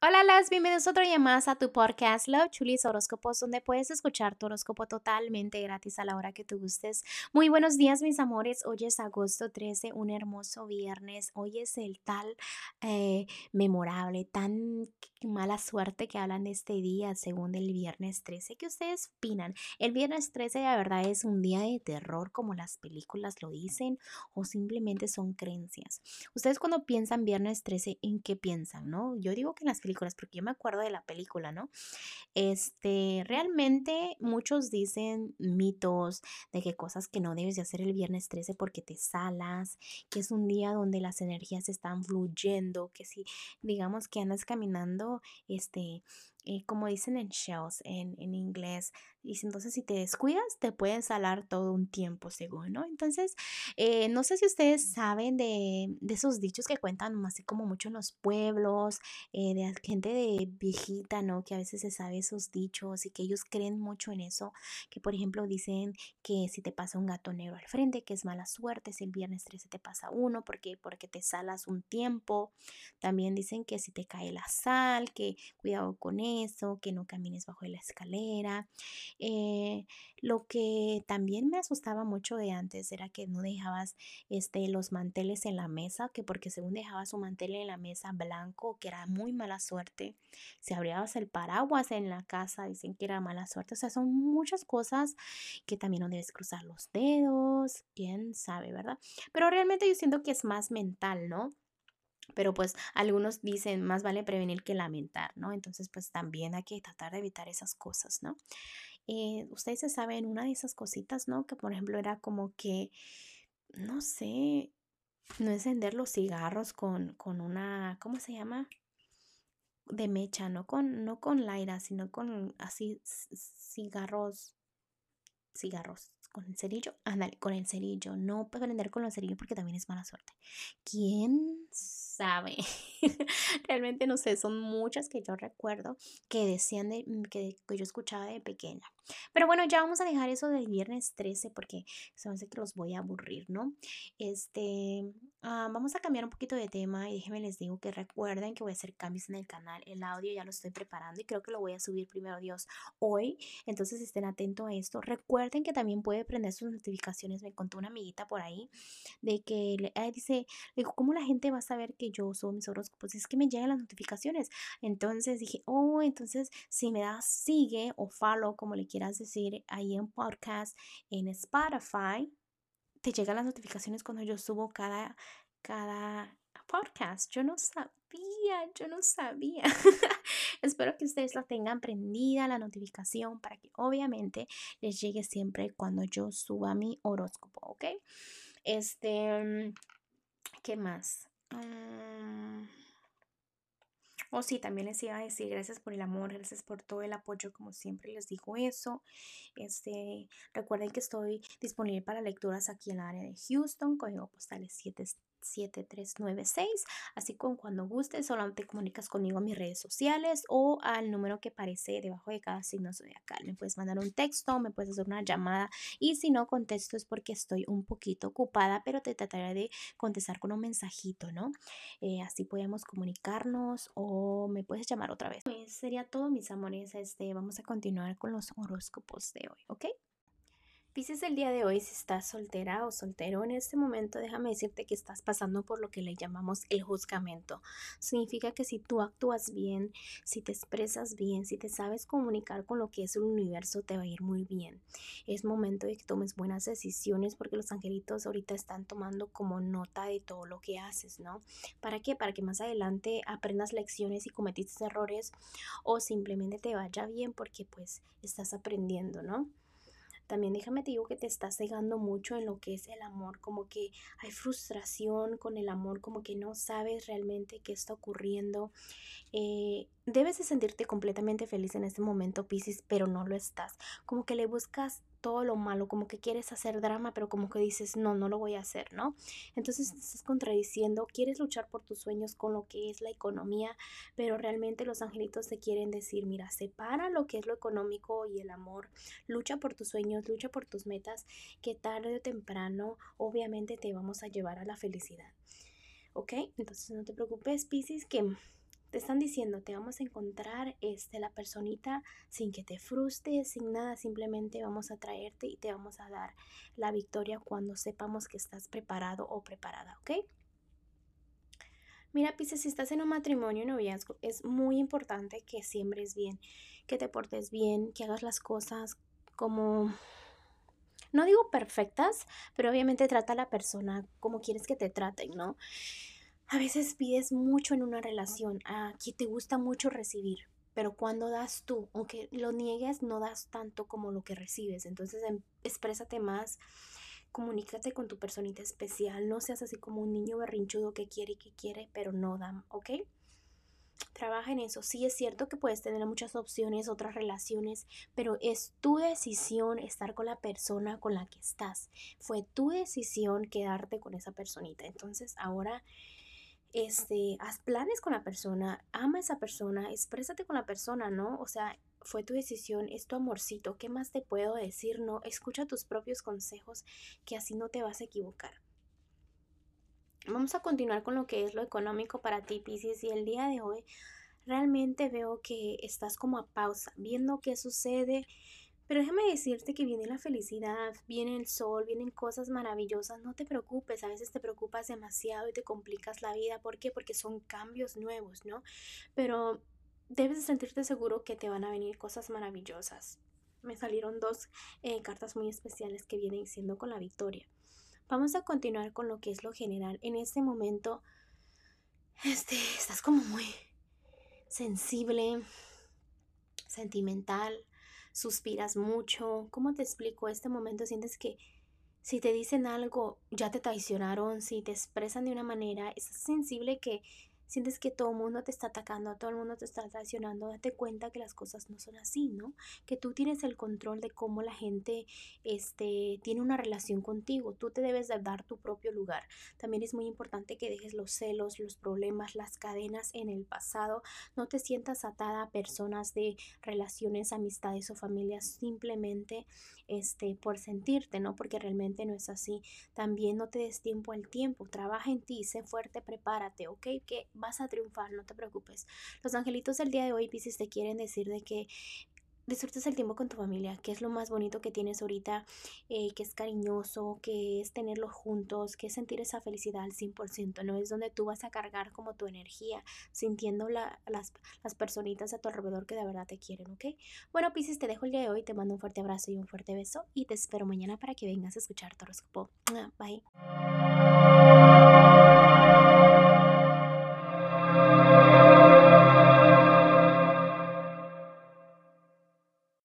Hola, las bienvenidos otro día más a tu podcast Love Chulis Horóscopos, donde puedes escuchar tu horóscopo totalmente gratis a la hora que tú gustes. Muy buenos días, mis amores. Hoy es agosto 13, un hermoso viernes. Hoy es el tal eh, memorable, tan mala suerte que hablan de este día, según el viernes 13. ¿Qué ustedes opinan? El viernes 13, la verdad, es un día de terror, como las películas lo dicen, o simplemente son creencias. Ustedes, cuando piensan viernes 13, ¿en qué piensan? ¿No? Yo digo que las películas, porque yo me acuerdo de la película, ¿no? Este, realmente muchos dicen mitos de que cosas que no debes de hacer el viernes 13 porque te salas, que es un día donde las energías están fluyendo, que si digamos que andas caminando, este, eh, como dicen en shells en, en inglés, y entonces si te descuidas te pueden salar todo un tiempo según, ¿no? Entonces, eh, no sé si ustedes saben de, de, esos dichos que cuentan así como mucho en los pueblos, eh, de gente de viejita, ¿no? Que a veces se sabe esos dichos y que ellos creen mucho en eso, que por ejemplo dicen que si te pasa un gato negro al frente, que es mala suerte, si el viernes 13 te pasa uno, porque, porque te salas un tiempo. También dicen que si te cae la sal, que cuidado con eso, que no camines bajo la escalera. Eh, lo que también me asustaba mucho de antes era que no dejabas este, los manteles en la mesa, que porque según dejabas un mantel en la mesa blanco, que era muy mala suerte. Si abrías el paraguas en la casa, dicen que era mala suerte. O sea, son muchas cosas que también no debes cruzar los dedos, quién sabe, ¿verdad? Pero realmente yo siento que es más mental, ¿no? Pero pues algunos dicen más vale prevenir que lamentar, ¿no? Entonces pues también hay que tratar de evitar esas cosas, ¿no? Eh, ustedes se saben una de esas cositas, ¿no? Que por ejemplo era como que, no sé, no encender los cigarros con, con una, ¿cómo se llama? De mecha, no con, no con laira, sino con así cigarros, cigarros, con el cerillo, ándale, con el cerillo, no prender con los cerillos porque también es mala suerte. ¿Quién sabe. Realmente no sé, son muchas que yo recuerdo que decían de, mm, que, que, yo escuchaba de pequeña. Pero bueno, ya vamos a dejar eso del viernes 13 porque se me hace que los voy a aburrir, ¿no? Este, ah, vamos a cambiar un poquito de tema y déjenme les digo que recuerden que voy a hacer cambios en el canal. El audio ya lo estoy preparando y creo que lo voy a subir primero Dios hoy. Entonces estén atentos a esto. Recuerden que también puede prender sus notificaciones. Me contó una amiguita por ahí de que dice, dijo, ¿cómo la gente va a saber que yo uso mis horóscopos, es que me llegan las notificaciones. Entonces dije, oh, entonces si me das sigue o follow, como le quieras decir, ahí en podcast, en Spotify, te llegan las notificaciones cuando yo subo cada, cada podcast. Yo no yo no sabía. Espero que ustedes la tengan prendida la notificación para que obviamente les llegue siempre cuando yo suba mi horóscopo, ¿ok? Este, ¿qué más? Mm. Oh, sí, también les iba a decir gracias por el amor, gracias por todo el apoyo, como siempre les digo eso. Este, recuerden que estoy disponible para lecturas aquí en el área de Houston, código postal es 7 7396. Así que cuando gustes, solamente comunicas conmigo en mis redes sociales o al número que aparece debajo de cada signo zodiacal. Me puedes mandar un texto, me puedes hacer una llamada y si no contesto es porque estoy un poquito ocupada, pero te trataré de contestar con un mensajito, ¿no? Eh, así podemos comunicarnos o me puedes llamar otra vez. Pues sería todo, mis amores. Este, vamos a continuar con los horóscopos de hoy, ¿ok? Pisces el día de hoy, si estás soltera o soltero en este momento, déjame decirte que estás pasando por lo que le llamamos el juzgamento. Significa que si tú actúas bien, si te expresas bien, si te sabes comunicar con lo que es el universo, te va a ir muy bien. Es momento de que tomes buenas decisiones porque los angelitos ahorita están tomando como nota de todo lo que haces, ¿no? ¿Para qué? Para que más adelante aprendas lecciones y cometiste errores o simplemente te vaya bien porque pues estás aprendiendo, ¿no? También déjame te digo que te estás cegando mucho en lo que es el amor, como que hay frustración con el amor, como que no sabes realmente qué está ocurriendo. Eh, debes de sentirte completamente feliz en este momento, Pisces, pero no lo estás. Como que le buscas todo lo malo, como que quieres hacer drama, pero como que dices, no, no lo voy a hacer, ¿no? Entonces estás contradiciendo, quieres luchar por tus sueños con lo que es la economía, pero realmente los angelitos te quieren decir, mira, separa lo que es lo económico y el amor, lucha por tus sueños, lucha por tus metas, que tarde o temprano obviamente te vamos a llevar a la felicidad. ¿Ok? Entonces no te preocupes, Pisces, que te están diciendo, te vamos a encontrar este, la personita sin que te frustres, sin nada, simplemente vamos a traerte y te vamos a dar la victoria cuando sepamos que estás preparado o preparada, ¿ok? Mira, Pisces, si estás en un matrimonio y noviazgo, es muy importante que siembres bien, que te portes bien, que hagas las cosas como no digo perfectas, pero obviamente trata a la persona como quieres que te traten, ¿no? A veces pides mucho en una relación, aquí te gusta mucho recibir, pero cuando das tú, aunque lo niegues, no das tanto como lo que recibes. Entonces, em, exprésate más, comunícate con tu personita especial, no seas así como un niño berrinchudo que quiere y que quiere, pero no da, ¿ok? Trabaja en eso. Sí es cierto que puedes tener muchas opciones, otras relaciones, pero es tu decisión estar con la persona con la que estás. Fue tu decisión quedarte con esa personita. Entonces ahora este, haz planes con la persona, ama a esa persona, exprésate con la persona, ¿no? O sea, fue tu decisión, es tu amorcito, ¿qué más te puedo decir? No, escucha tus propios consejos, que así no te vas a equivocar. Vamos a continuar con lo que es lo económico para ti, Pisces, y el día de hoy realmente veo que estás como a pausa, viendo qué sucede, pero déjame decirte que viene la felicidad, viene el sol, vienen cosas maravillosas. No te preocupes, a veces te preocupas demasiado y te complicas la vida. ¿Por qué? Porque son cambios nuevos, ¿no? Pero debes sentirte seguro que te van a venir cosas maravillosas. Me salieron dos eh, cartas muy especiales que vienen siendo con la victoria. Vamos a continuar con lo que es lo general. En este momento, este, estás como muy sensible, sentimental, suspiras mucho. ¿Cómo te explico? Este momento sientes que si te dicen algo, ya te traicionaron, si te expresan de una manera, es sensible que sientes que todo el mundo te está atacando, todo el mundo te está traicionando, date cuenta que las cosas no son así, ¿no? Que tú tienes el control de cómo la gente este, tiene una relación contigo, tú te debes de dar tu propio lugar. También es muy importante que dejes los celos, los problemas, las cadenas en el pasado, no te sientas atada a personas de relaciones, amistades o familias simplemente este, por sentirte, ¿no? Porque realmente no es así. También no te des tiempo al tiempo, trabaja en ti, sé fuerte, prepárate, ¿ok? Que vas a triunfar, no te preocupes. Los angelitos del día de hoy, Pisces, te quieren decir de que disfrutes el tiempo con tu familia, que es lo más bonito que tienes ahorita, eh, que es cariñoso, que es tenerlos juntos, que es sentir esa felicidad al 100%, ¿no? Es donde tú vas a cargar como tu energía, sintiendo las, las personitas a tu alrededor que de verdad te quieren, ¿ok? Bueno, Pisces, te dejo el día de hoy, te mando un fuerte abrazo y un fuerte beso y te espero mañana para que vengas a escuchar tu horóscopo. Bye.